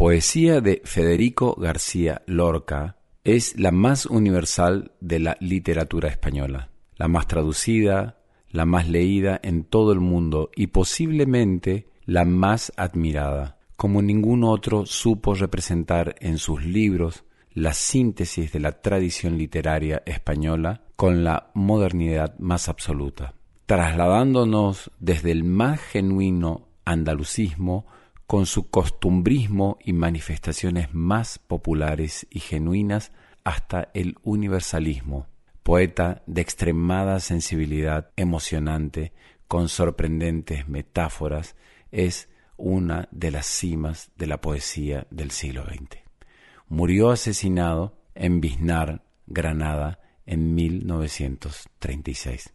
Poesía de Federico García Lorca es la más universal de la literatura española, la más traducida, la más leída en todo el mundo y posiblemente la más admirada, como ningún otro supo representar en sus libros la síntesis de la tradición literaria española con la modernidad más absoluta, trasladándonos desde el más genuino andalucismo con su costumbrismo y manifestaciones más populares y genuinas hasta el universalismo, poeta de extremada sensibilidad emocionante, con sorprendentes metáforas, es una de las cimas de la poesía del siglo XX. Murió asesinado en Biznar, Granada, en 1936.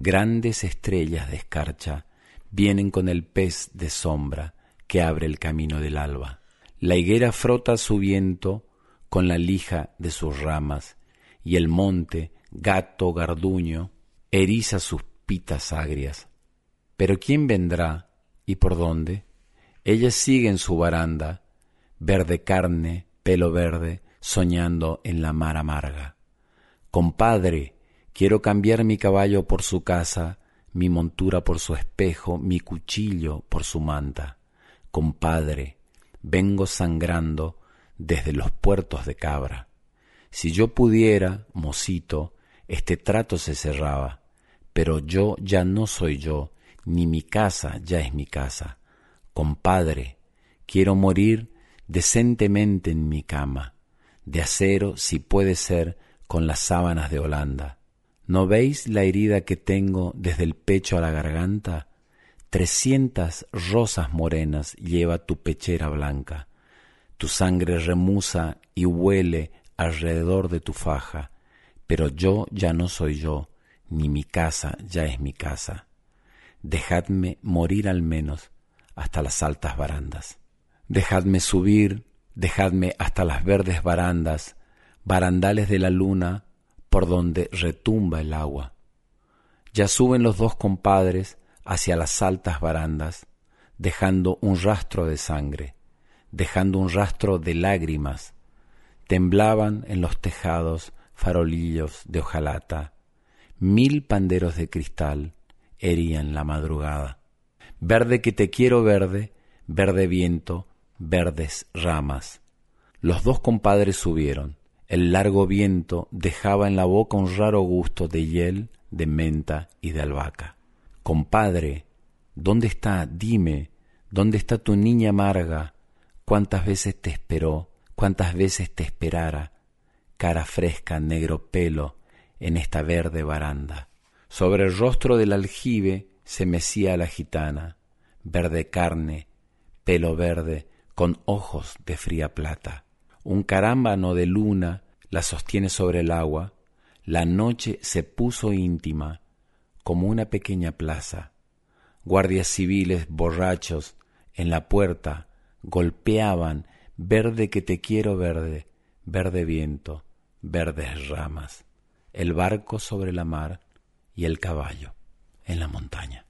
grandes estrellas de escarcha vienen con el pez de sombra que abre el camino del alba. La higuera frota su viento con la lija de sus ramas, y el monte, gato garduño, eriza sus pitas agrias. Pero ¿quién vendrá y por dónde? Ella sigue en su baranda, verde carne, pelo verde, soñando en la mar amarga. Compadre, quiero cambiar mi caballo por su casa, mi montura por su espejo, mi cuchillo por su manta. Compadre, vengo sangrando desde los puertos de Cabra. Si yo pudiera, mocito, este trato se cerraba, pero yo ya no soy yo, ni mi casa ya es mi casa. Compadre, quiero morir decentemente en mi cama, de acero si puede ser con las sábanas de Holanda. ¿No veis la herida que tengo desde el pecho a la garganta? Trescientas rosas morenas lleva tu pechera blanca tu sangre remusa y huele alrededor de tu faja, pero yo ya no soy yo, ni mi casa ya es mi casa. Dejadme morir al menos hasta las altas barandas. Dejadme subir, dejadme hasta las verdes barandas, barandales de la luna por donde retumba el agua. Ya suben los dos compadres hacia las altas barandas, dejando un rastro de sangre dejando un rastro de lágrimas. Temblaban en los tejados farolillos de hojalata. Mil panderos de cristal herían la madrugada. Verde que te quiero verde, verde viento, verdes ramas. Los dos compadres subieron. El largo viento dejaba en la boca un raro gusto de hiel, de menta y de albahaca. Compadre, ¿dónde está? Dime, ¿dónde está tu niña amarga? cuántas veces te esperó, cuántas veces te esperara, cara fresca, negro pelo, en esta verde baranda. Sobre el rostro del aljibe se mecía la gitana, verde carne, pelo verde, con ojos de fría plata. Un carámbano de luna la sostiene sobre el agua, la noche se puso íntima, como una pequeña plaza. Guardias civiles borrachos en la puerta golpeaban verde que te quiero verde, verde viento, verdes ramas, el barco sobre la mar y el caballo en la montaña.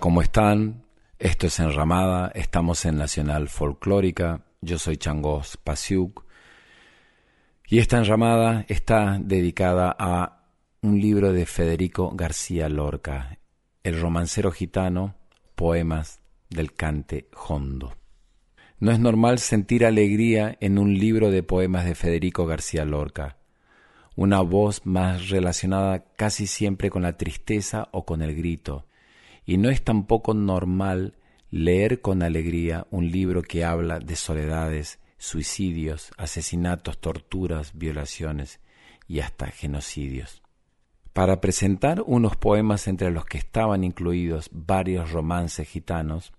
¿Cómo están? Esto es Enramada, estamos en Nacional Folclórica, yo soy Changos Pasiuk y esta enramada está dedicada a un libro de Federico García Lorca, El romancero gitano, poemas del cante hondo. No es normal sentir alegría en un libro de poemas de Federico García Lorca, una voz más relacionada casi siempre con la tristeza o con el grito, y no es tampoco normal leer con alegría un libro que habla de soledades, suicidios, asesinatos, torturas, violaciones y hasta genocidios. Para presentar unos poemas entre los que estaban incluidos varios romances gitanos,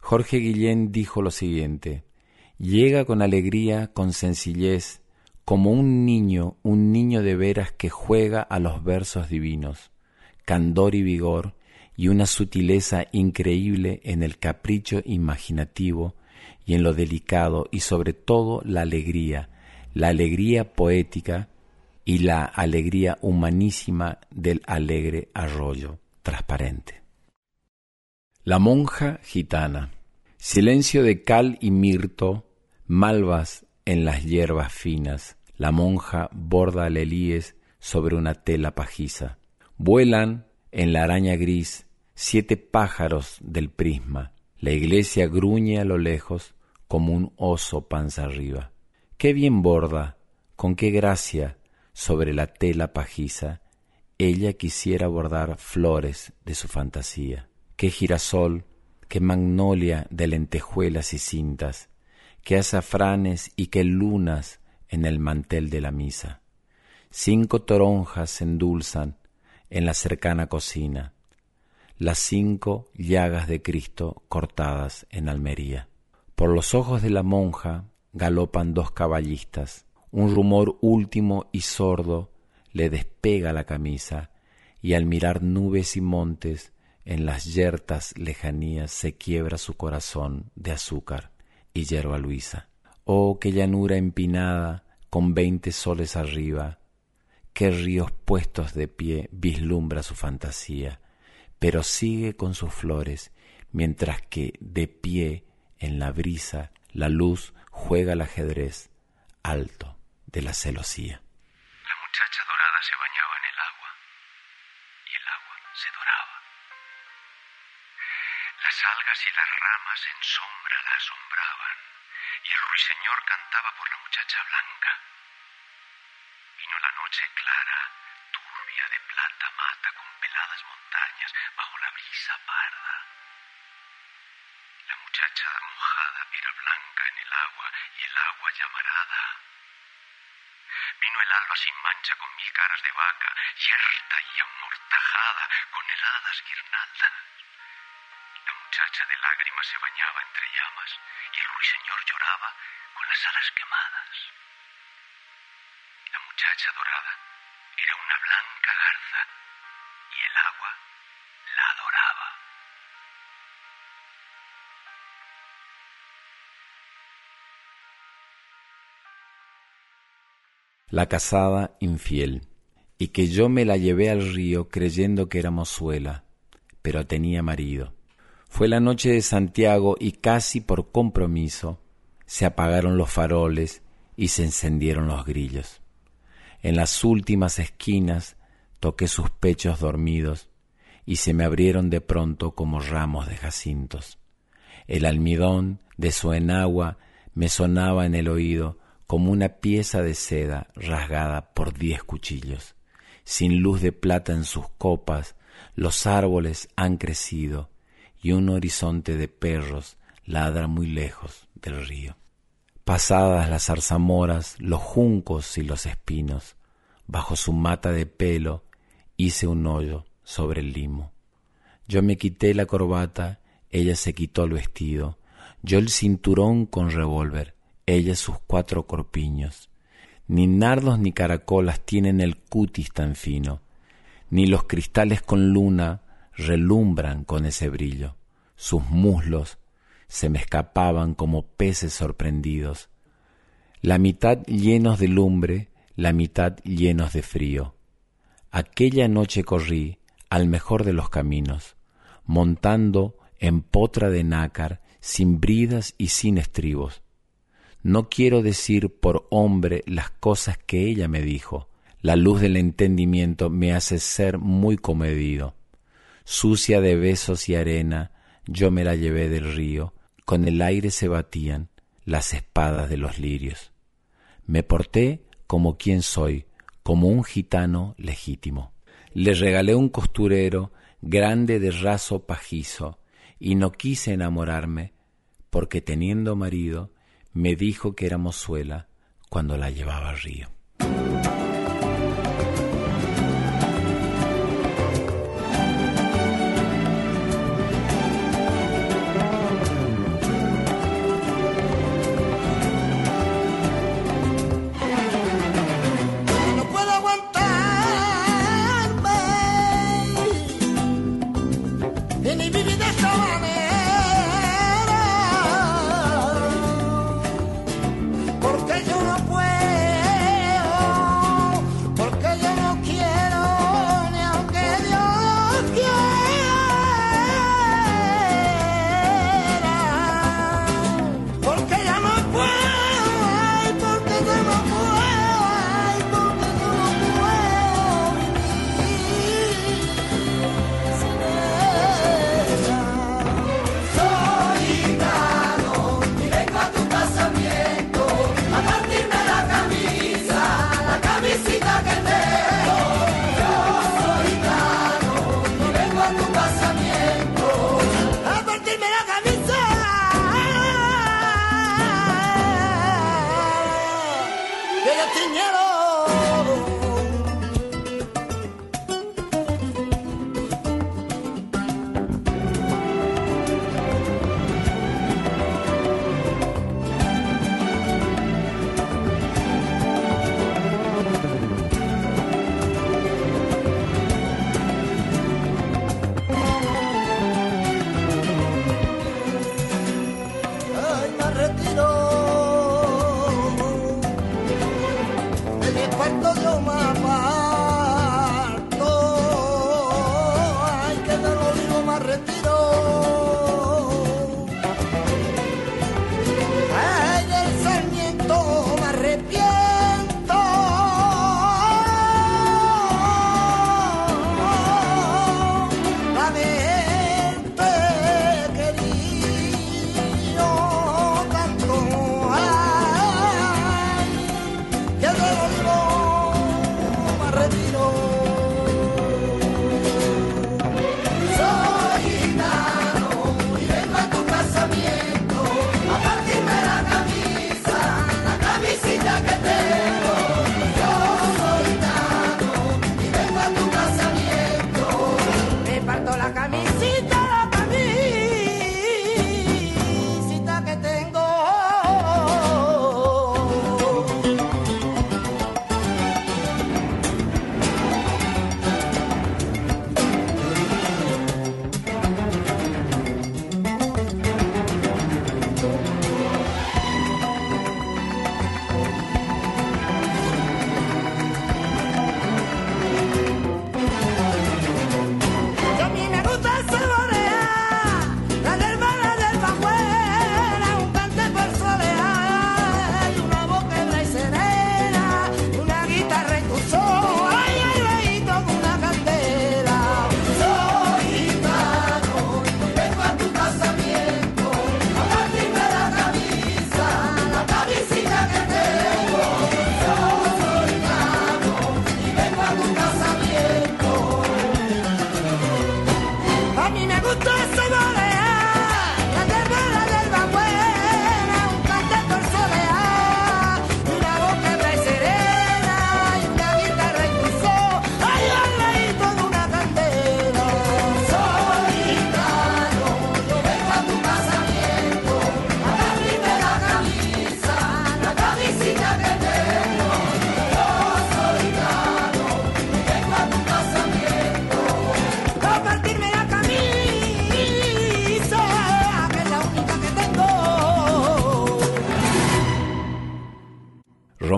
Jorge Guillén dijo lo siguiente, llega con alegría, con sencillez, como un niño, un niño de veras que juega a los versos divinos, candor y vigor, y una sutileza increíble en el capricho imaginativo y en lo delicado y sobre todo la alegría, la alegría poética y la alegría humanísima del alegre arroyo transparente. La monja gitana. Silencio de cal y mirto, malvas en las hierbas finas. La monja borda lelíes sobre una tela pajiza. Vuelan en la araña gris siete pájaros del prisma. La iglesia gruñe a lo lejos como un oso panza arriba. Qué bien borda, con qué gracia, sobre la tela pajiza, ella quisiera bordar flores de su fantasía. Qué girasol, qué magnolia de lentejuelas y cintas, qué azafranes y qué lunas en el mantel de la misa. Cinco toronjas se endulzan en la cercana cocina las cinco llagas de Cristo cortadas en Almería. Por los ojos de la monja galopan dos caballistas. Un rumor último y sordo le despega la camisa y al mirar nubes y montes en las yertas lejanías se quiebra su corazón de azúcar y yerba luisa. Oh, qué llanura empinada con veinte soles arriba, qué ríos puestos de pie vislumbra su fantasía pero sigue con sus flores, mientras que de pie en la brisa la luz juega el ajedrez alto de la celosía. La muchacha dorada se bañaba en el agua y el agua se doraba. Las algas y las ramas en sombra la asombraban y el ruiseñor cantaba por la muchacha blanca. Vino la noche clara de plata mata con peladas montañas bajo la brisa parda. La muchacha mojada era blanca en el agua y el agua llamarada. Vino el alba sin mancha con mil caras de vaca, yerta y amortajada con heladas guirnaldas. La muchacha de lágrimas se bañaba entre llamas y el ruiseñor lloraba con las alas quemadas. La muchacha dorada era una blanca garza y el agua la adoraba. La casada infiel, y que yo me la llevé al río creyendo que era mozuela, pero tenía marido. Fue la noche de Santiago y casi por compromiso se apagaron los faroles y se encendieron los grillos. En las últimas esquinas toqué sus pechos dormidos y se me abrieron de pronto como ramos de jacintos. El almidón de su enagua me sonaba en el oído como una pieza de seda rasgada por diez cuchillos. Sin luz de plata en sus copas, los árboles han crecido y un horizonte de perros ladra muy lejos del río. Pasadas las zarzamoras, los juncos y los espinos, bajo su mata de pelo hice un hoyo sobre el limo. Yo me quité la corbata, ella se quitó el vestido, yo el cinturón con revólver, ella sus cuatro corpiños. Ni nardos ni caracolas tienen el cutis tan fino, ni los cristales con luna relumbran con ese brillo. Sus muslos se me escapaban como peces sorprendidos, la mitad llenos de lumbre, la mitad llenos de frío. Aquella noche corrí al mejor de los caminos, montando en potra de nácar, sin bridas y sin estribos. No quiero decir por hombre las cosas que ella me dijo. La luz del entendimiento me hace ser muy comedido. Sucia de besos y arena, yo me la llevé del río, con el aire se batían las espadas de los lirios. Me porté como quien soy, como un gitano legítimo. Le regalé un costurero grande de raso pajizo, y no quise enamorarme, porque teniendo marido, me dijo que era mozuela cuando la llevaba al río.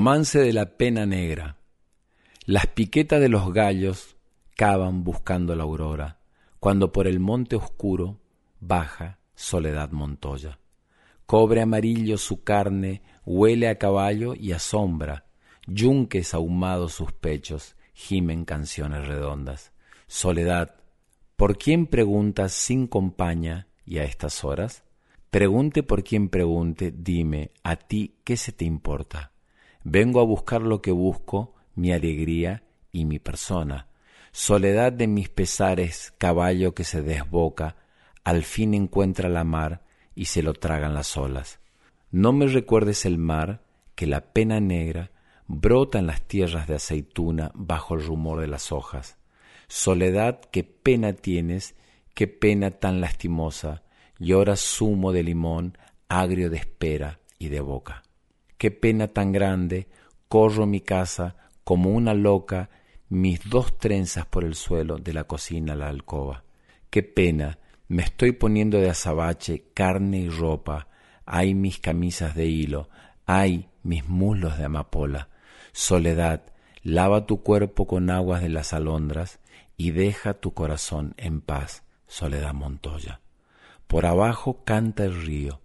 Romance de la pena negra. Las piquetas de los gallos cavan buscando la aurora, cuando por el monte oscuro baja Soledad Montoya. Cobre amarillo su carne, huele a caballo y a sombra, yunques ahumados sus pechos, gimen canciones redondas. Soledad, ¿por quién preguntas sin compañía y a estas horas? Pregunte por quien pregunte, dime, a ti qué se te importa. Vengo a buscar lo que busco, mi alegría y mi persona. Soledad de mis pesares, caballo que se desboca, al fin encuentra la mar y se lo tragan las olas. No me recuerdes el mar, que la pena negra brota en las tierras de aceituna bajo el rumor de las hojas. Soledad, qué pena tienes, qué pena tan lastimosa, lloras zumo de limón, agrio de espera y de boca. Qué pena tan grande, corro mi casa como una loca, mis dos trenzas por el suelo de la cocina a la alcoba. Qué pena, me estoy poniendo de azabache, carne y ropa, hay mis camisas de hilo, hay mis muslos de amapola. Soledad, lava tu cuerpo con aguas de las alondras y deja tu corazón en paz, Soledad Montoya. Por abajo canta el río,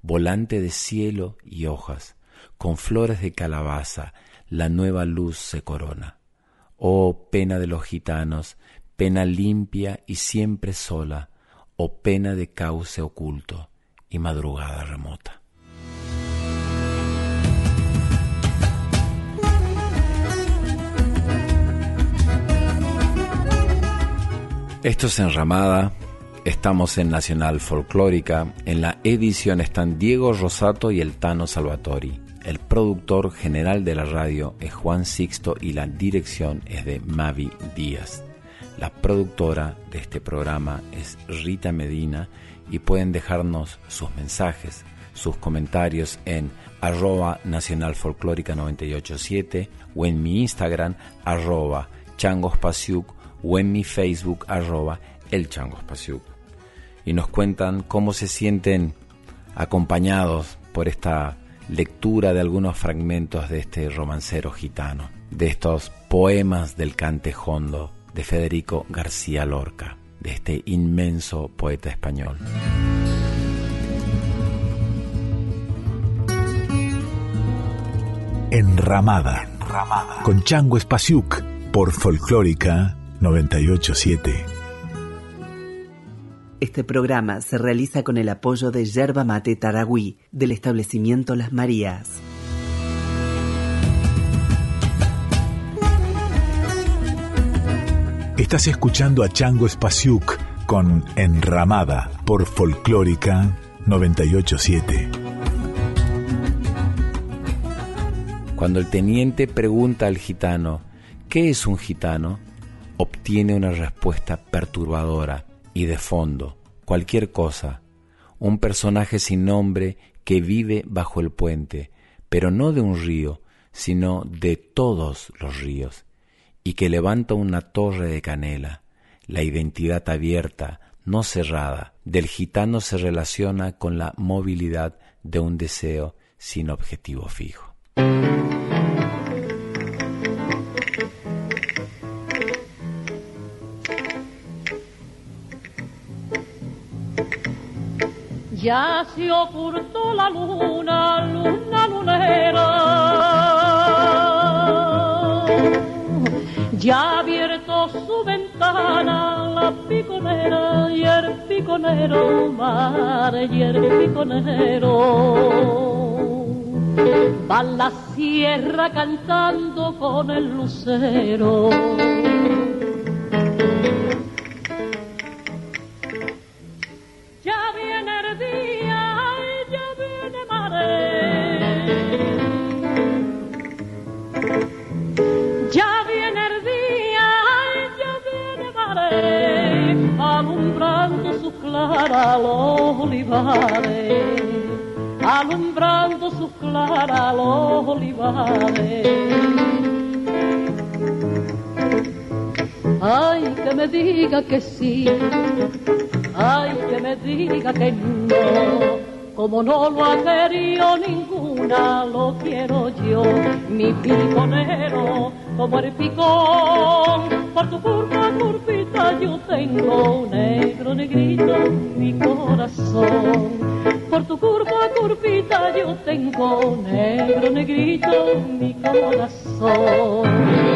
volante de cielo y hojas, con flores de calabaza, la nueva luz se corona. Oh pena de los gitanos, pena limpia y siempre sola, oh pena de cauce oculto y madrugada remota. Esto es Enramada, Estamos en Nacional Folclórica. En la edición están Diego Rosato y el Tano Salvatori. El productor general de la radio es Juan Sixto y la dirección es de Mavi Díaz. La productora de este programa es Rita Medina y pueden dejarnos sus mensajes, sus comentarios en arroba Nacional Folclórica 987 o en mi Instagram arroba changospasiuk o en mi Facebook arroba el y nos cuentan cómo se sienten acompañados por esta lectura de algunos fragmentos de este romancero gitano, de estos poemas del cantejondo de Federico García Lorca, de este inmenso poeta español. Enramada, Enramada. con Chango Espasiuk por Folclórica 987. Este programa se realiza con el apoyo de Yerba Mate Taragüí del establecimiento Las Marías. Estás escuchando a Chango Spasiuk con Enramada por Folclórica 987. Cuando el teniente pregunta al gitano, ¿qué es un gitano? obtiene una respuesta perturbadora y de fondo, cualquier cosa, un personaje sin nombre que vive bajo el puente, pero no de un río, sino de todos los ríos, y que levanta una torre de canela. La identidad abierta, no cerrada, del gitano se relaciona con la movilidad de un deseo sin objetivo fijo. Ya se ocultó la luna, luna lunera. Ya abierto su ventana la piconera y el piconero, mar y el piconero. Va la sierra cantando con el lucero. Diga que no, como no lo ha querido ninguna, lo quiero yo, mi piconero como el picón. Por tu curva, curvita, yo tengo negro, negrito mi corazón. Por tu curva, curvita, yo tengo negro, negrito mi corazón.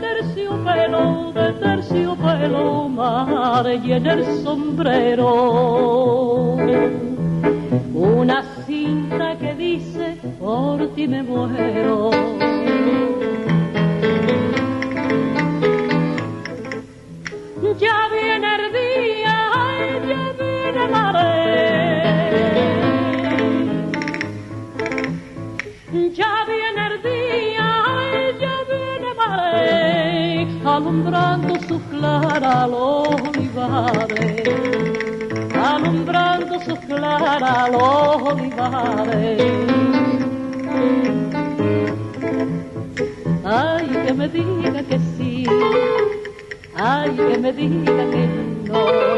Terciopelo, de terciopelo, mar y en el sombrero. Una cinta que dice, por ti me muero. Ya viene ya viene el día, ya viene alumbrando su clara los olivares, alumbrando su clara los olivares. Ay, que me diga que sí, ay, que me diga que no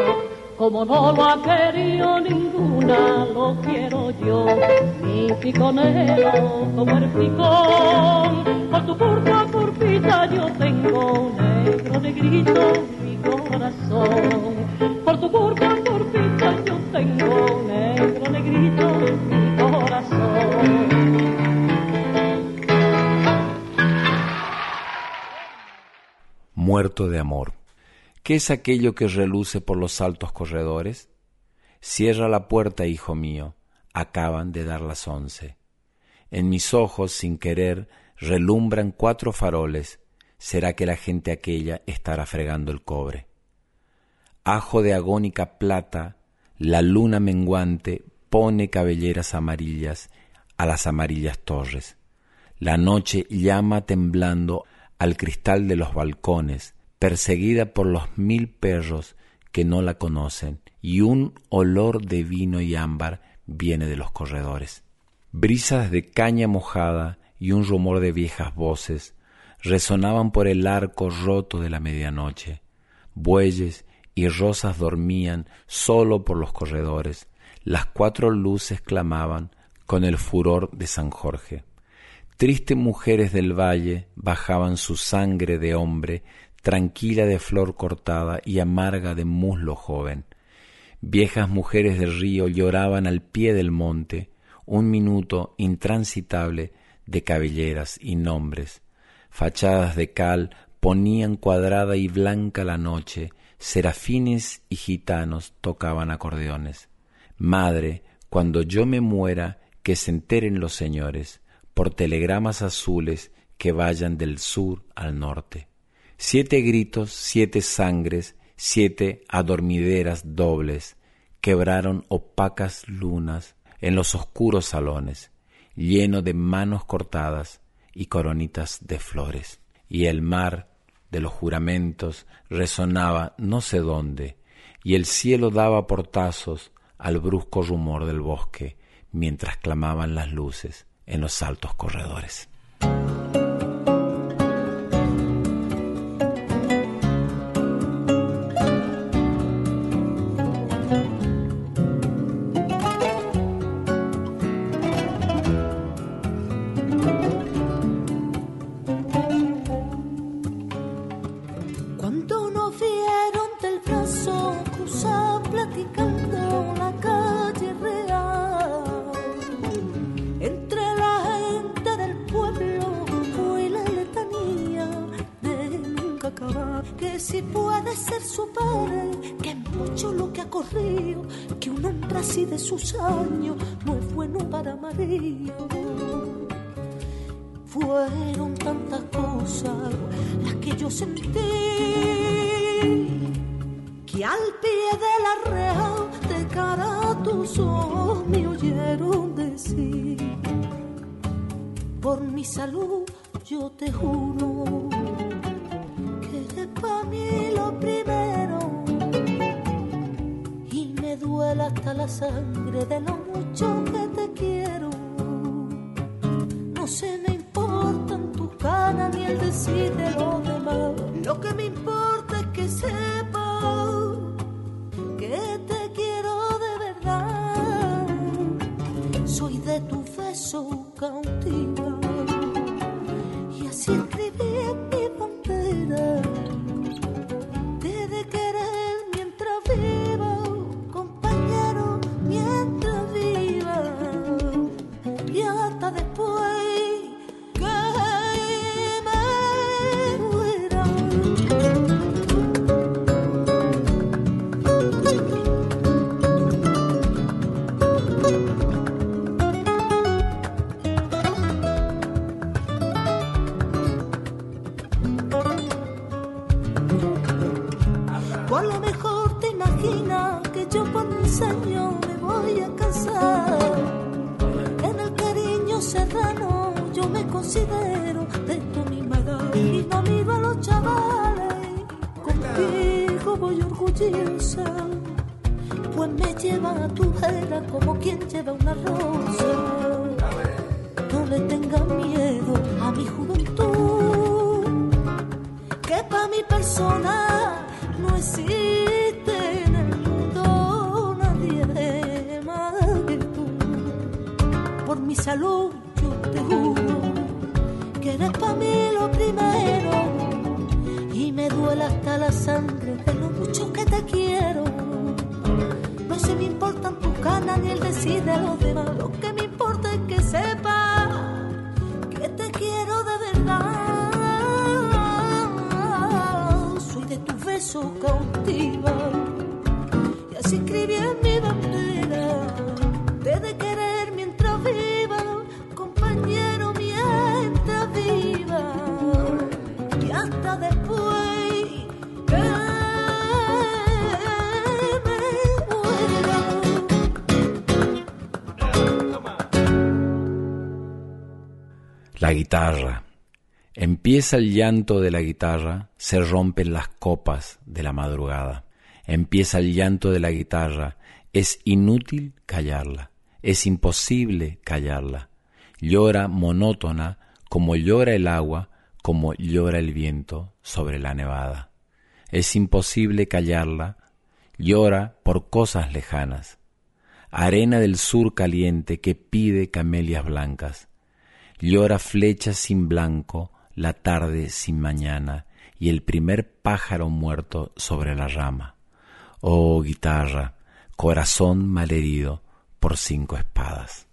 como no lo ha querido ninguna, lo quiero yo, mi piconero, como el picón, por tu curva curvita yo tengo negro, negrito, mi corazón, por tu curva curvita yo tengo negro, negrito, mi corazón. Muerto de amor. ¿Qué es aquello que reluce por los altos corredores? Cierra la puerta, hijo mío, acaban de dar las once. En mis ojos, sin querer, relumbran cuatro faroles. ¿Será que la gente aquella estará fregando el cobre? Ajo de agónica plata, la luna menguante pone cabelleras amarillas a las amarillas torres. La noche llama temblando al cristal de los balcones, perseguida por los mil perros que no la conocen, y un olor de vino y ámbar viene de los corredores. Brisas de caña mojada y un rumor de viejas voces resonaban por el arco roto de la medianoche. Bueyes y rosas dormían solo por los corredores. Las cuatro luces clamaban con el furor de San Jorge. Tristes mujeres del valle bajaban su sangre de hombre tranquila de flor cortada y amarga de muslo joven. Viejas mujeres del río lloraban al pie del monte, un minuto intransitable de cabelleras y nombres. Fachadas de cal ponían cuadrada y blanca la noche, serafines y gitanos tocaban acordeones. Madre, cuando yo me muera, que se enteren los señores, por telegramas azules que vayan del sur al norte. Siete gritos, siete sangres, siete adormideras dobles quebraron opacas lunas en los oscuros salones, lleno de manos cortadas y coronitas de flores. Y el mar de los juramentos resonaba no sé dónde, y el cielo daba portazos al brusco rumor del bosque mientras clamaban las luces en los altos corredores. Te juro que para mí lo primero. Y me duele hasta la sangre de lo La guitarra. Empieza el llanto de la guitarra, se rompen las copas de la madrugada. Empieza el llanto de la guitarra, es inútil callarla, es imposible callarla. Llora monótona como llora el agua, como llora el viento sobre la nevada. Es imposible callarla, llora por cosas lejanas. Arena del sur caliente que pide camelias blancas llora flecha sin blanco, la tarde sin mañana y el primer pájaro muerto sobre la rama. Oh guitarra, corazón malherido por cinco espadas.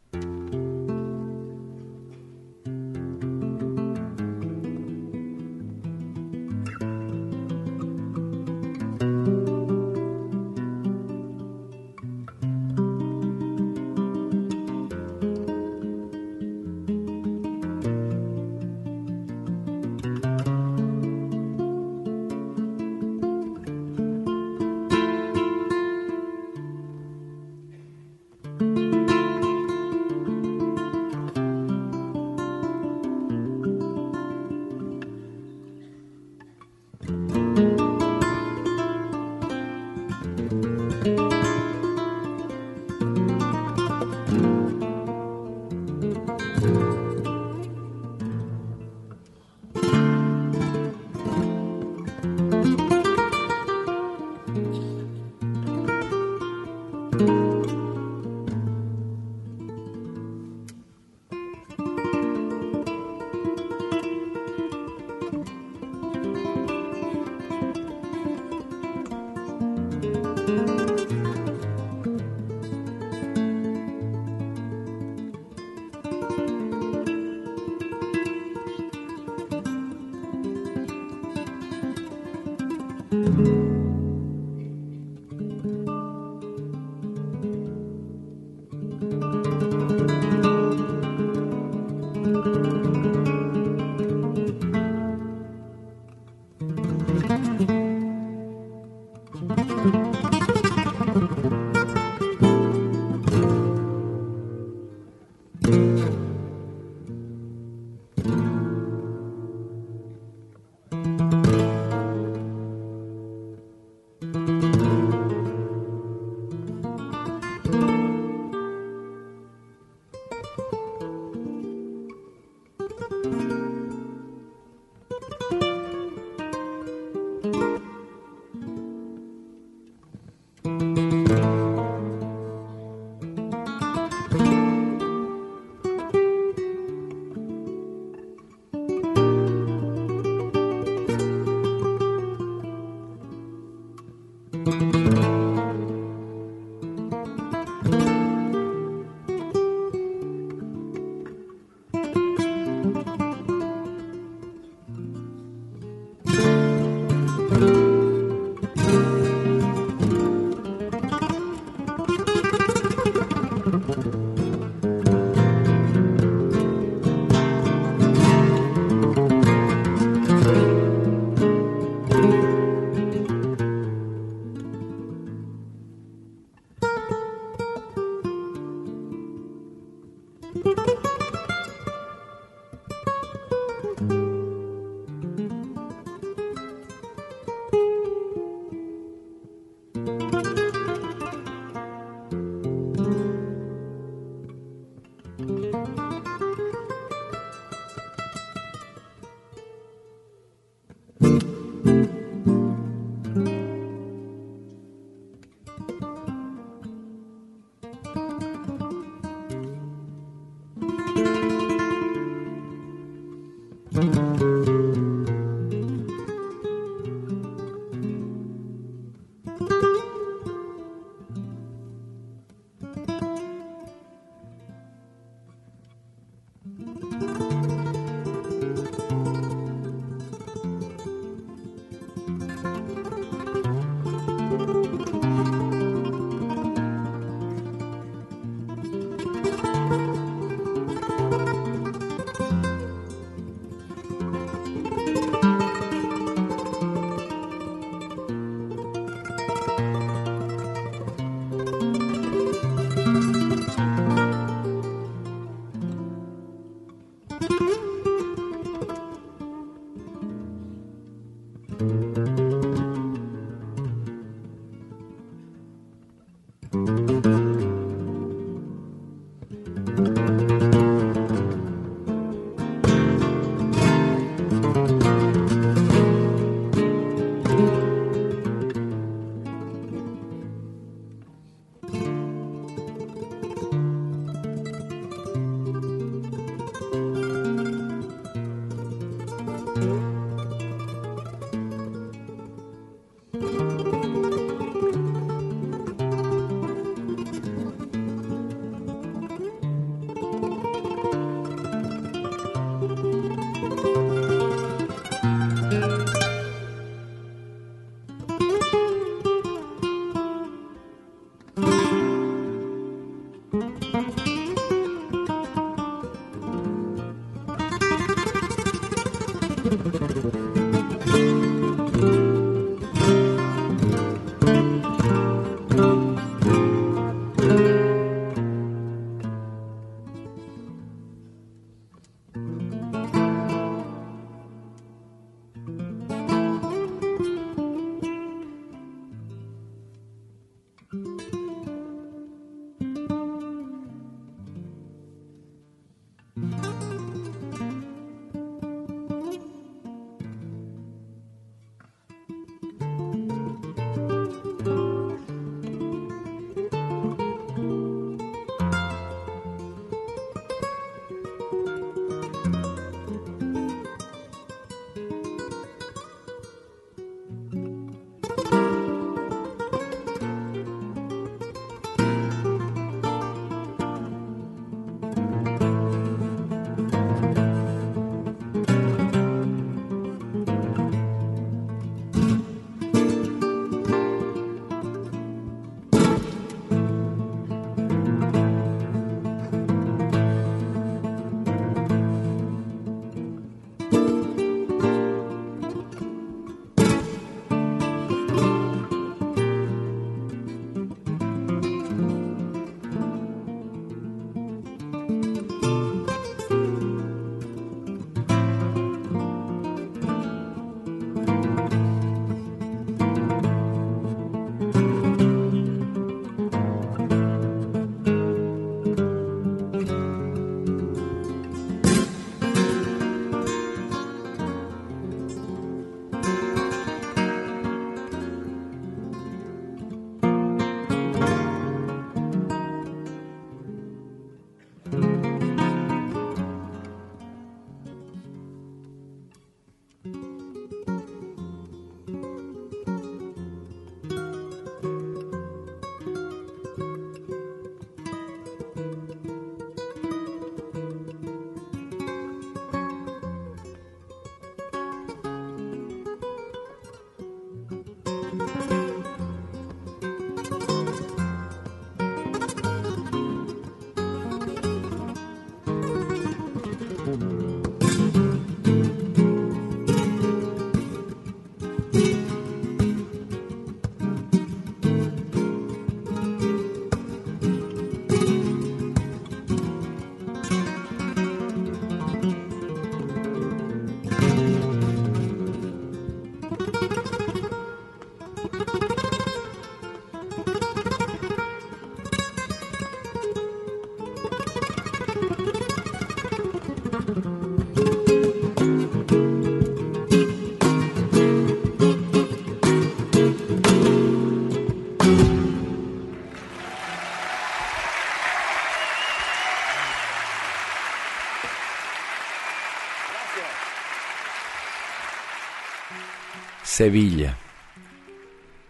Sevilla.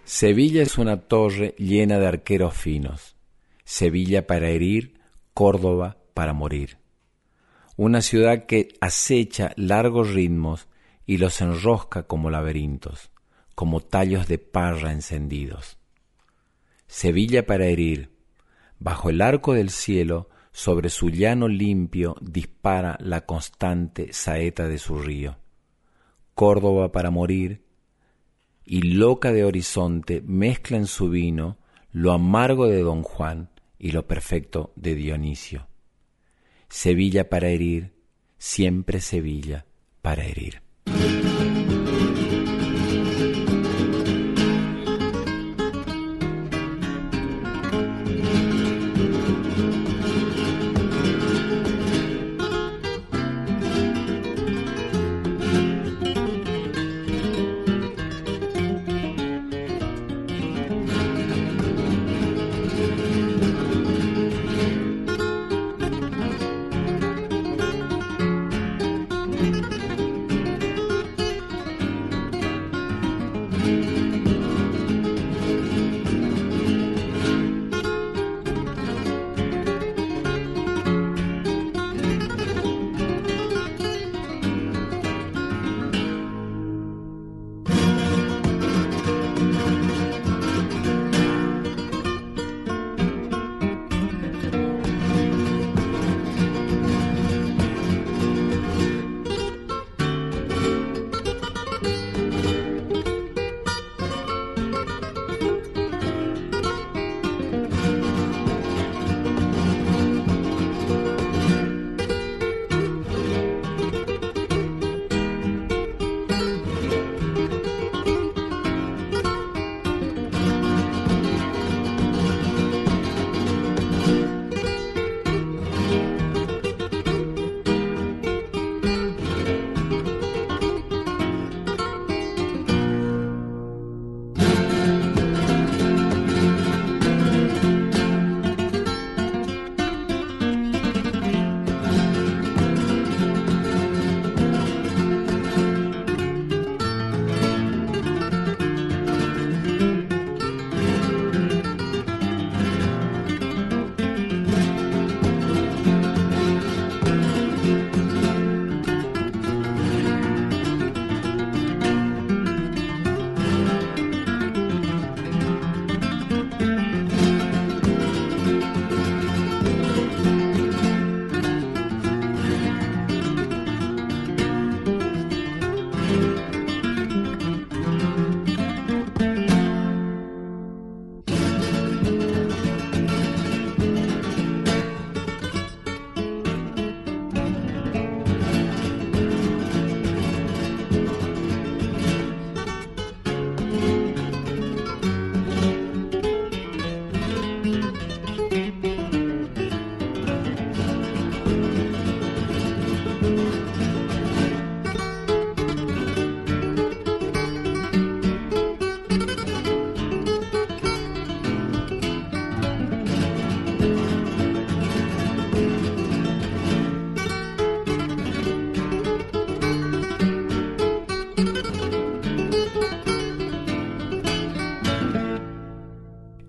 Sevilla es una torre llena de arqueros finos. Sevilla para herir, Córdoba para morir. Una ciudad que acecha largos ritmos y los enrosca como laberintos, como tallos de parra encendidos. Sevilla para herir. Bajo el arco del cielo, sobre su llano limpio, dispara la constante saeta de su río. Córdoba para morir, y loca de horizonte mezcla en su vino lo amargo de Don Juan y lo perfecto de Dionisio. Sevilla para herir, siempre Sevilla para herir.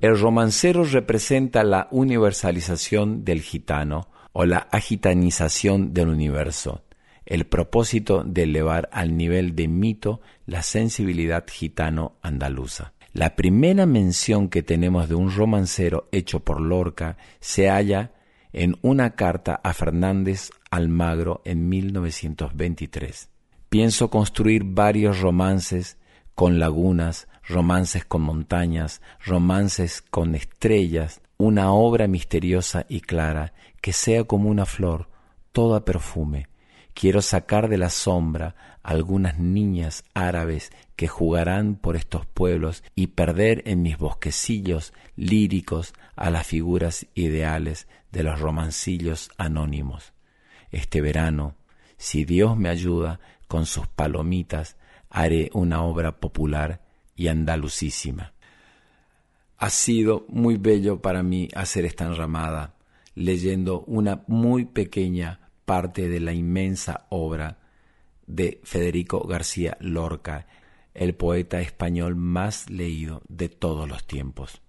El romancero representa la universalización del gitano o la agitanización del universo, el propósito de elevar al nivel de mito la sensibilidad gitano-andaluza. La primera mención que tenemos de un romancero hecho por Lorca se halla en una carta a Fernández Almagro en 1923. Pienso construir varios romances con lagunas, romances con montañas, romances con estrellas, una obra misteriosa y clara, que sea como una flor, toda perfume. Quiero sacar de la sombra algunas niñas árabes que jugarán por estos pueblos y perder en mis bosquecillos líricos a las figuras ideales de los romancillos anónimos. Este verano, si Dios me ayuda con sus palomitas, haré una obra popular y andalucísima. Ha sido muy bello para mí hacer esta enramada, leyendo una muy pequeña parte de la inmensa obra de Federico García Lorca, el poeta español más leído de todos los tiempos.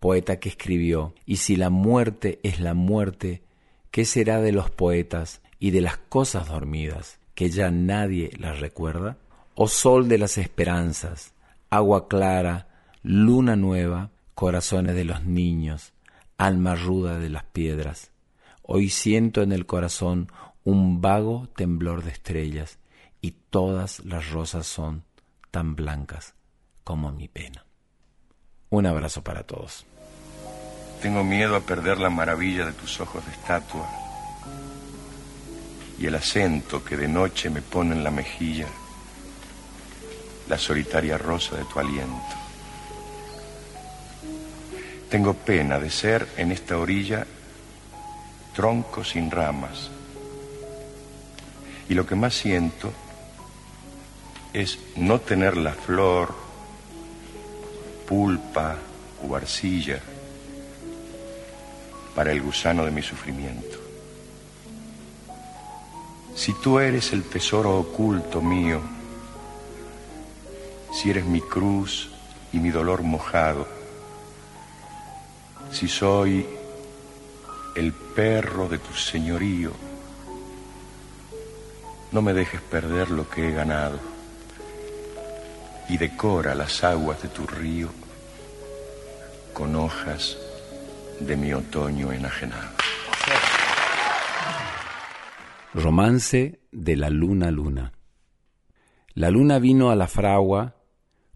Poeta que escribió, y si la muerte es la muerte, ¿qué será de los poetas y de las cosas dormidas, que ya nadie las recuerda? Oh sol de las esperanzas, agua clara, luna nueva, corazones de los niños, alma ruda de las piedras. Hoy siento en el corazón un vago temblor de estrellas y todas las rosas son tan blancas como mi pena. Un abrazo para todos. Tengo miedo a perder la maravilla de tus ojos de estatua y el acento que de noche me pone en la mejilla la solitaria rosa de tu aliento. Tengo pena de ser en esta orilla tronco sin ramas. Y lo que más siento es no tener la flor, pulpa o arcilla para el gusano de mi sufrimiento. Si tú eres el tesoro oculto mío, si eres mi cruz y mi dolor mojado, si soy el perro de tu señorío, no me dejes perder lo que he ganado y decora las aguas de tu río con hojas de mi otoño enajenado. Romance de la luna luna. La luna vino a la fragua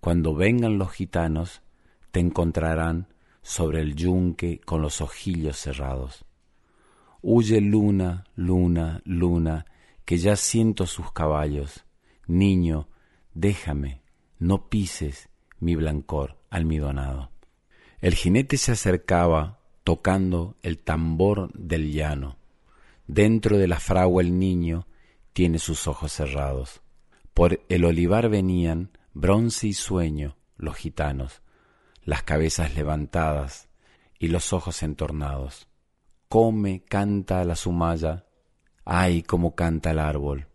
Cuando vengan los gitanos, te encontrarán sobre el yunque con los ojillos cerrados. Huye luna, luna, luna, que ya siento sus caballos Niño, déjame, no pises mi blancor almidonado. El jinete se acercaba tocando el tambor del llano. Dentro de la fragua el niño tiene sus ojos cerrados. Por el olivar venían, bronce y sueño, los gitanos, las cabezas levantadas y los ojos entornados. Come, canta la sumaya, ay, cómo canta el árbol.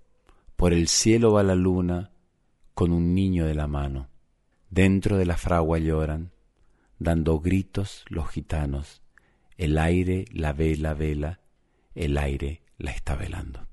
Por el cielo va la luna con un niño de la mano. Dentro de la fragua lloran, dando gritos los gitanos. El aire la vela vela, el aire la está velando.